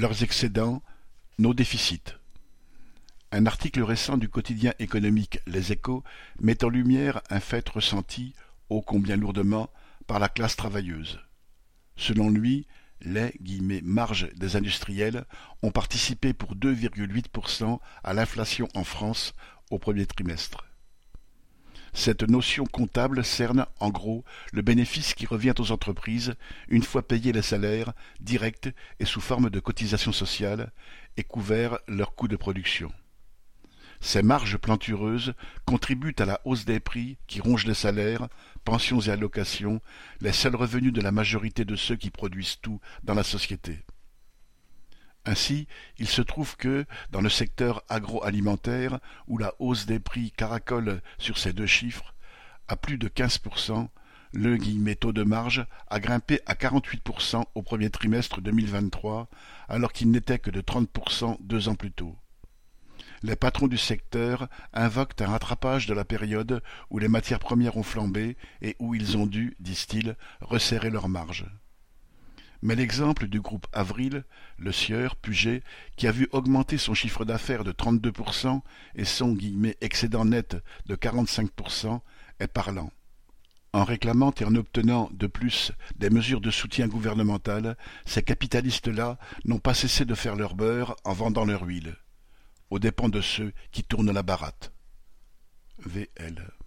Leurs excédents, nos déficits. Un article récent du quotidien économique Les Échos met en lumière un fait ressenti, ô combien lourdement, par la classe travailleuse. Selon lui, les « marges des industriels ont participé pour 2,8% à l'inflation en France au premier trimestre. Cette notion comptable cerne, en gros, le bénéfice qui revient aux entreprises une fois payés les salaires, directs et sous forme de cotisations sociales, et couverts leurs coûts de production. Ces marges plantureuses contribuent à la hausse des prix qui rongent les salaires, pensions et allocations, les seuls revenus de la majorité de ceux qui produisent tout dans la société. Ainsi, il se trouve que, dans le secteur agroalimentaire, où la hausse des prix caracole sur ces deux chiffres, à plus de 15%, le taux de marge a grimpé à 48% au premier trimestre 2023, alors qu'il n'était que de 30% deux ans plus tôt. Les patrons du secteur invoquent un rattrapage de la période où les matières premières ont flambé et où ils ont dû, disent-ils, resserrer leurs marges. Mais l'exemple du groupe Avril, le sieur Puget, qui a vu augmenter son chiffre d'affaires de 32% et son excédent net de 45% est parlant. En réclamant et en obtenant de plus des mesures de soutien gouvernemental, ces capitalistes-là n'ont pas cessé de faire leur beurre en vendant leur huile, aux dépens de ceux qui tournent la baratte. VL